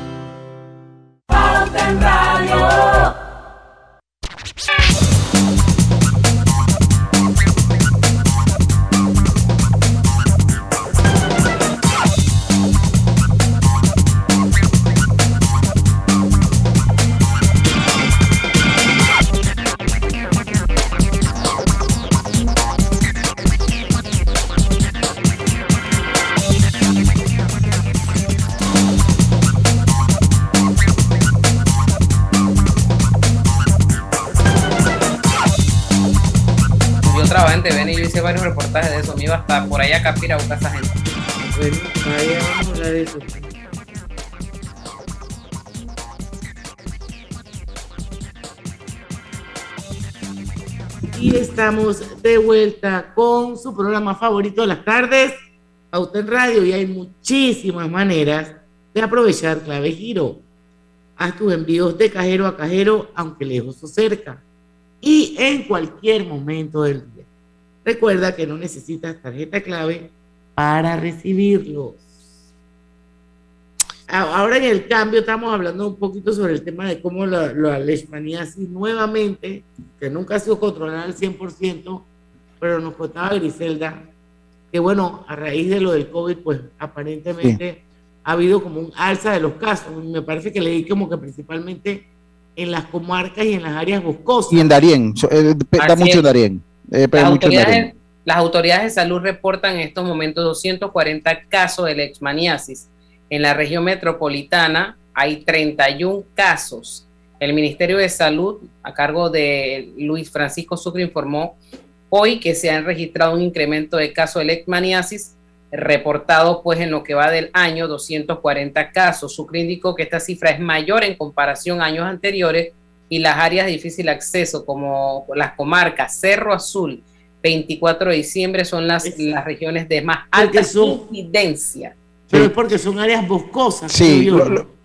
Pauta estamos de vuelta con su programa favorito de las tardes, Auto en Radio, y hay muchísimas maneras de aprovechar clave giro. Haz tus envíos de cajero a cajero, aunque lejos o cerca, y en cualquier momento del día. Recuerda que no necesitas tarjeta clave para recibirlos. Ahora en el cambio estamos hablando un poquito sobre el tema de cómo la, la leishmaniasis nuevamente, que nunca ha sido controlada al 100%, pero nos contaba Griselda que bueno, a raíz de lo del COVID, pues aparentemente ha habido como un alza de los casos. Me parece que leí como que principalmente en las comarcas y en las áreas boscosas. Y en Darién, eh, Así mucho en Darién. eh, Las mucho en Darién. autoridades, las autoridades de salud reportan en estos momentos 240 casos de leishmaniasis. En la región metropolitana hay 31 casos. El Ministerio de Salud, a cargo de Luis Francisco Sucre, informó hoy que se han registrado un incremento de casos de leishmaniasis reportado pues en lo que va del año 240 casos. Sucre indicó que esta cifra es mayor en comparación a años anteriores y las áreas de difícil acceso como las comarcas Cerro Azul, 24 de diciembre son las, las regiones de más alta incidencia. Pero es porque son áreas boscosas. Sí,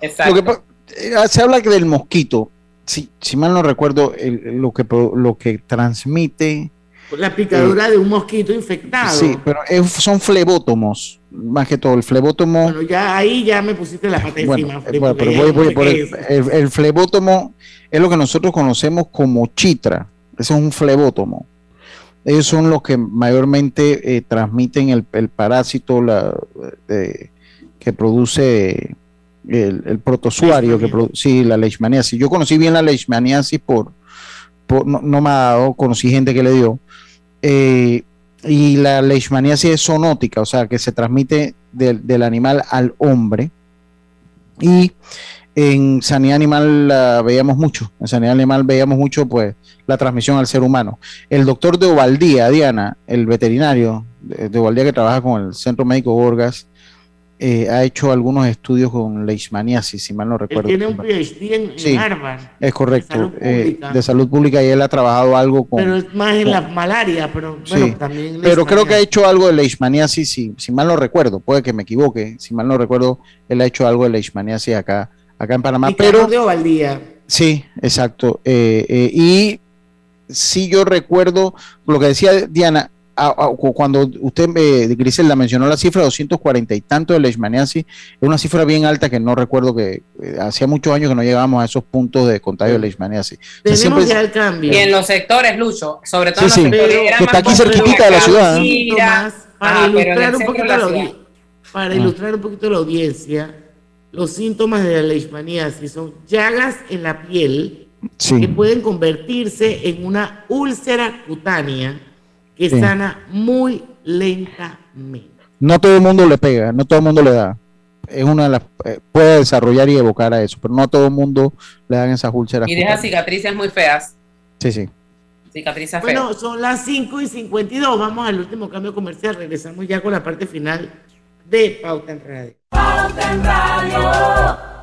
Exacto. Eh, se habla que del mosquito, si, si mal no recuerdo, lo, que, lo que transmite la picadura de un mosquito infectado. Sí, pero son flebótomos, más que todo. El flebótomo. Bueno, ya ahí ya me pusiste la pata encima. Eh, bueno, pero voy, voy por el, el, flebótomo es lo que nosotros conocemos como chitra. Ese es un flebótomo. Ellos son los que mayormente eh, transmiten el, el parásito la, que produce el, el protozoario, que sí, la leishmaniasis. Yo conocí bien la leishmaniasis por, por no, no, me ha dado, conocí gente que le dio, eh, y la leishmaniasis es zoonótica, o sea, que se transmite del animal al hombre. Y en sanidad animal la veíamos mucho, en sanidad animal veíamos mucho pues la transmisión al ser humano. El doctor de Ovaldía, Diana, el veterinario de Ovaldía que trabaja con el Centro Médico Gorgas, eh, ha hecho algunos estudios con leishmaniasis, si mal no recuerdo. Él tiene un PhD en, Harvard. Es correcto, eh, de salud, pública y él ha trabajado algo con... Pero es más en la malaria, pero bueno, también... Pero creo que ha hecho algo de leishmaniasis, si, si mal no recuerdo, puede que me equivoque, si mal no recuerdo, él ha hecho algo de leishmaniasis acá, acá en Panamá. pero de Sí, exacto. Eh, y sí yo recuerdo lo que decía Diana, cuando usted, eh, Grisel, la mencionó la cifra de 240 y tanto de leishmaniasis, es una cifra bien alta que no recuerdo que eh, hacía muchos años que no llegábamos a esos puntos de contagio de leishmaniasis. Tenemos ya el cambio. Y en los sectores, Lucho, sobre todo en los sectores que está aquí cerquita de la ciudad. para, ah, ilustrar un poquito la, para ah. ilustrar un poquito la audiencia, los síntomas de la leishmaniasis son llagas en la piel que pueden convertirse en una úlcera cutánea que sana muy lentamente. No todo el mundo le pega, no todo el mundo le da. Es una de las eh, puede desarrollar y evocar a eso, pero no a todo el mundo le dan esas úlceras. Y deja cicatrices muy feas. Sí, sí. Cicatrices feas. Bueno, son las 5 y 52. Vamos al último cambio comercial. Regresamos ya con la parte final de Pauta en Radio. Pauta en Radio.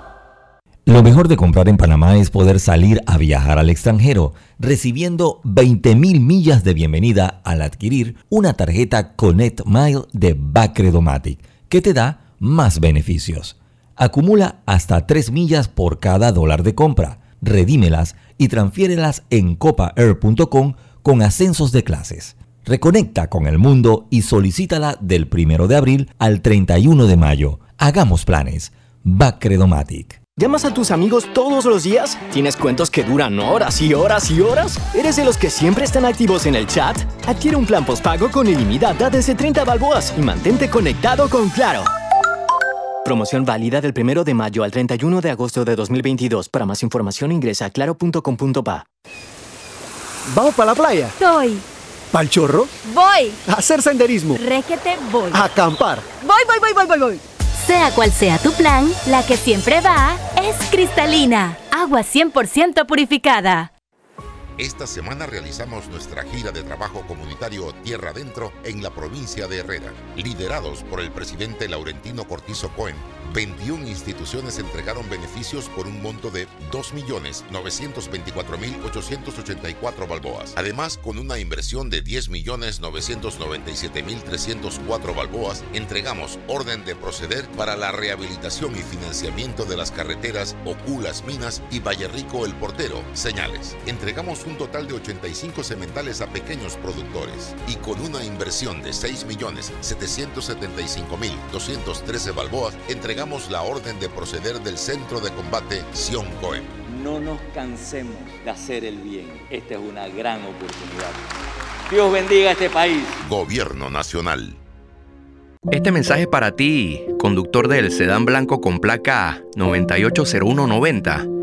Lo mejor de comprar en Panamá es poder salir a viajar al extranjero, recibiendo 20.000 millas de bienvenida al adquirir una tarjeta Connect Mile de Bacredomatic, que te da más beneficios. Acumula hasta 3 millas por cada dólar de compra, redímelas y transfiérelas en copaair.com con ascensos de clases. Reconecta con el mundo y solicítala del 1 de abril al 31 de mayo. Hagamos planes. Bacredomatic. ¿Llamas a tus amigos todos los días? ¿Tienes cuentos que duran horas y horas y horas? ¿Eres de los que siempre están activos en el chat? Adquiere un plan postpago con ilimitada desde 30 balboas y mantente conectado con Claro. Promoción válida del 1 de mayo al 31 de agosto de 2022. Para más información ingresa a claro.com.pa. ¿Vamos para la playa? Soy. ¿Pal chorro? Voy. A hacer senderismo. Réquete, voy. A acampar. Voy, voy, voy, voy, voy, voy. Sea cual sea tu plan, la que siempre va es cristalina, agua 100% purificada. Esta semana realizamos nuestra gira de trabajo comunitario Tierra Adentro en la provincia de Herrera, liderados por el presidente Laurentino Cortizo Cohen 21 instituciones entregaron beneficios por un monto de 2.924.884 balboas. Además, con una inversión de 10.997.304 balboas, entregamos orden de proceder para la rehabilitación y financiamiento de las carreteras Oculas Minas y Valle Rico El Portero, señales. Entregamos un total de 85 cementales a pequeños productores y con una inversión de 6.775.213 balboas, entregamos la orden de proceder del centro de combate Sion Cohen. No nos cansemos de hacer el bien. Esta es una gran oportunidad. Dios bendiga a este país. Gobierno Nacional. Este mensaje es para ti, conductor del sedán blanco con placa 980190.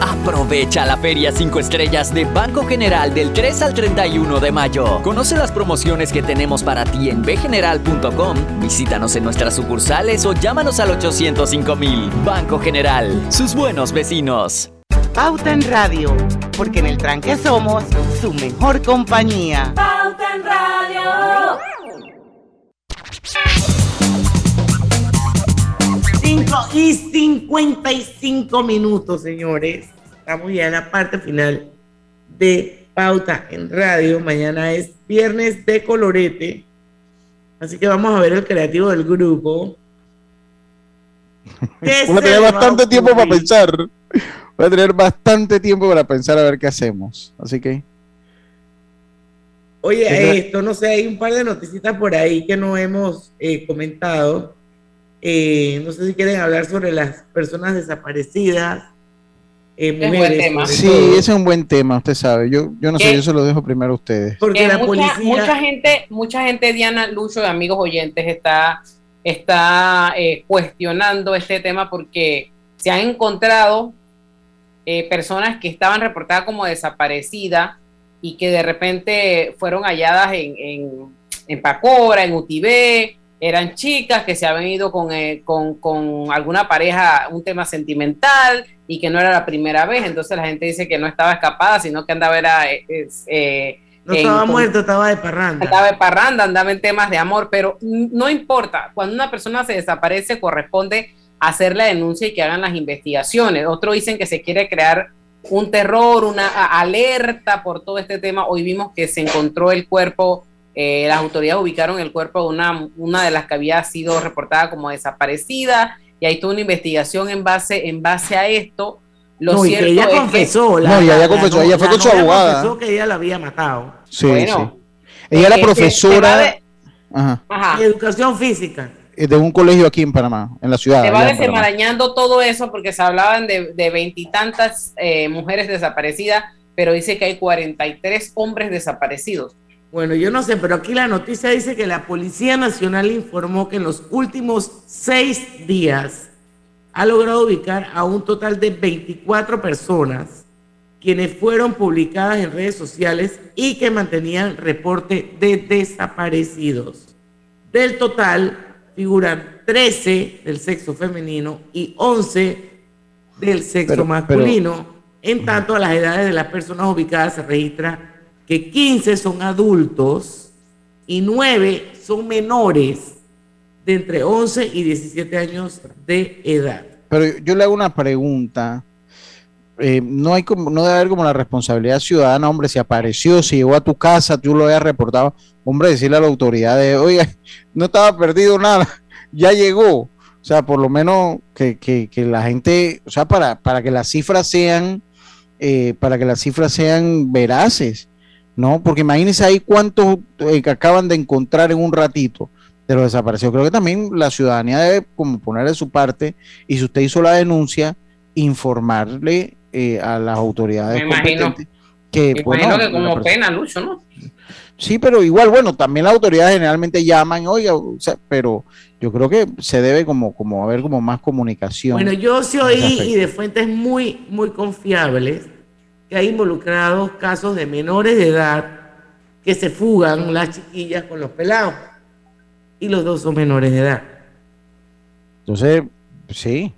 Aprovecha la Feria 5 Estrellas de Banco General del 3 al 31 de mayo. Conoce las promociones que tenemos para ti en bgeneral.com, visítanos en nuestras sucursales o llámanos al 805 mil. Banco General, sus buenos vecinos. Pauta en Radio, porque en el tranque somos su mejor compañía. Pauta en Radio. 5 y 55 minutos, señores. Estamos ya en la parte final de Pauta en Radio. Mañana es viernes de colorete. Así que vamos a ver el creativo del grupo. ¿Qué Voy a tener bastante tiempo para pensar. Voy a tener bastante tiempo para pensar a ver qué hacemos. Así que. Oye, esto, no sé, hay un par de noticitas por ahí que no hemos eh, comentado. Eh, no sé si quieren hablar sobre las personas desaparecidas. eh, buen mujeres, tema. sobre Sí, todo. ese es un buen tema, usted sabe. Yo, yo no sé, yo se lo dejo primero a ustedes. Porque Eh, la mucha, policía. mucha gente, mucha gente, Diana Lucho, de amigos oyentes, está, está eh, cuestionando este tema porque se han encontrado eh, personas que estaban reportadas como desaparecidas y que de repente fueron halladas en, en, en Pacora, en Utibé, eran chicas que se habían ido con, eh, con, con alguna pareja, un tema sentimental y que no era la primera vez, entonces la gente dice que no estaba escapada, sino que andaba era... eh, eh, no estaba muerto, estaba de parranda. andaba de parranda, andaba en temas de amor, pero no importa, cuando una persona se desaparece corresponde hacer la denuncia y que hagan las investigaciones. Otros dicen que se quiere crear un terror, una alerta por todo este tema. Hoy vimos que se encontró el cuerpo, eh, las autoridades ubicaron el cuerpo de una, una de las que había sido reportada como desaparecida y hay toda una investigación en base, en base a esto. Lo no, y cierto que ella es que- confesó. No, y ella confesó, ella fue la con su abogada. confesó que ella la había matado. Sí, Bueno, sí. Ella era que- que profesora de- ajá, Ajá. Educación física. eh, de un colegio aquí en Panamá, en la ciudad. Se va desenmarañando todo eso porque se hablaban de de veintitantas eh, mujeres desaparecidas, pero dice que hay 43 hombres desaparecidos. Bueno, yo no sé, pero aquí la noticia dice que la Policía Nacional informó que en los últimos seis días ha logrado ubicar a un total de 24 personas quienes fueron publicadas en redes sociales y que mantenían reporte de desaparecidos. Del total figuran 13 del sexo femenino y 11 del sexo Pero- masculino. En tanto, a las edades de las personas ubicadas se registra que 15 son adultos y 9 son menores de entre 11 y 17 años de edad. Pero yo le hago una pregunta. Eh, no hay como, no debe haber como la responsabilidad ciudadana, hombre, si apareció, si llegó a tu casa, tú lo hayas reportado, hombre, decirle a la autoridad de, oye, no estaba perdido nada, ya llegó. O sea, por lo menos que, que- que la gente, o sea, para, para que las cifras sean, eh, para que las cifras sean veraces, ¿no? Porque imagínense ahí cuántos eh, que acaban de encontrar en un ratito de los desaparecidos. Creo que también la ciudadanía debe como poner de su parte y si usted hizo la denuncia, informarle eh, a las autoridades Me imagino. que, Me bueno, imagino que como pena, Lucho, ¿no? Sí, pero igual, bueno, también las autoridades generalmente llaman, oiga, o sea, pero yo creo que se debe como, como haber como más comunicación. Bueno, yo sí oí y de fuentes muy, muy confiables que hay involucrados casos de menores de edad que se fugan las chiquillas con los pelados. Y los dos son menores de edad. Entonces, sí,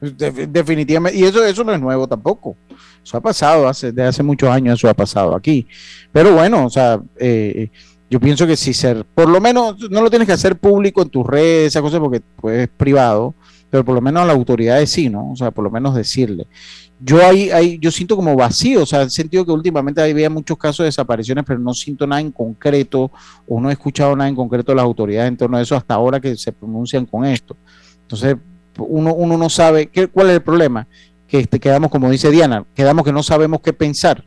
de- definitivamente, y eso, eso no es nuevo tampoco. Eso ha pasado, hace, de hace muchos años eso ha pasado aquí. Pero bueno, o sea, eh, yo pienso que si ser, por lo menos, no lo tienes que hacer público en tus redes, esas cosas, porque pues, es privado, pero por lo menos a las autoridades sí, ¿no? O sea, por lo menos decirle. Yo ahí, ahí, yo siento como vacío, o sea, he sentido que últimamente había muchos casos de desapariciones, pero no siento nada en concreto, o no he escuchado nada en concreto de las autoridades en torno a eso hasta ahora que se pronuncian con esto. Entonces, uno, uno no sabe, ¿qué, ¿cuál es el problema? Que este, quedamos, como dice Diana, quedamos que no sabemos qué pensar,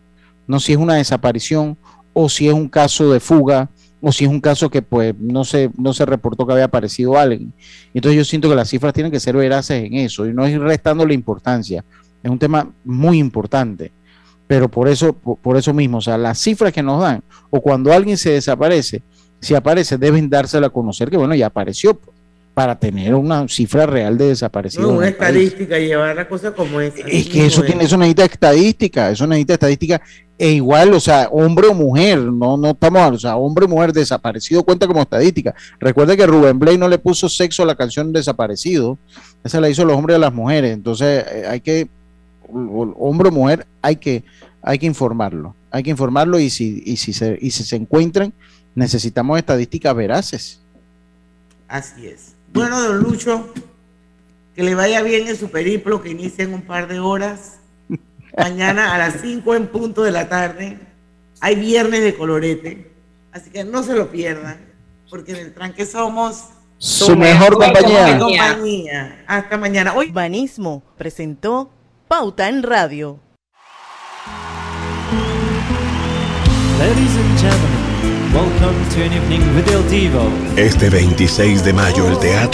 no si es una desaparición o si es un caso de fuga o si es un caso que pues no se, no se reportó que había aparecido alguien. Entonces yo siento que las cifras tienen que ser veraces en eso y no ir restando la importancia. Es un tema muy importante, pero por eso, por, por eso mismo, o sea, las cifras que nos dan, o cuando alguien se desaparece, si aparece, deben dársela a conocer que bueno, ya apareció pues, para tener una cifra real de desaparecidos. No, una país. estadística y llevar la cosa como es. Es que eso tiene, eso necesita estadística, eso necesita estadística, e igual, o sea, hombre o mujer, no, no estamos, o sea, hombre o mujer desaparecido cuenta como estadística. Recuerde que Rubén Blay no le puso sexo a la canción Desaparecido, esa la hizo los hombres a las mujeres, entonces eh, hay que, hombre o mujer, hay que, hay que informarlo, hay que informarlo y si, y si se, y si se encuentran, necesitamos estadísticas veraces. Así es. Bueno, don Lucho, que le vaya bien en su periplo, que inicie en un par de horas. Mañana a las 5 en punto de la tarde. Hay viernes de colorete. Así que no se lo pierdan, porque en el tranque somos Su mejor compañía. compañía. Hasta mañana. Hoy Urbanismo presentó Pauta en Radio. Ladies and gentlemen, welcome to an evening with El Divo. Este 26 de mayo el Teatro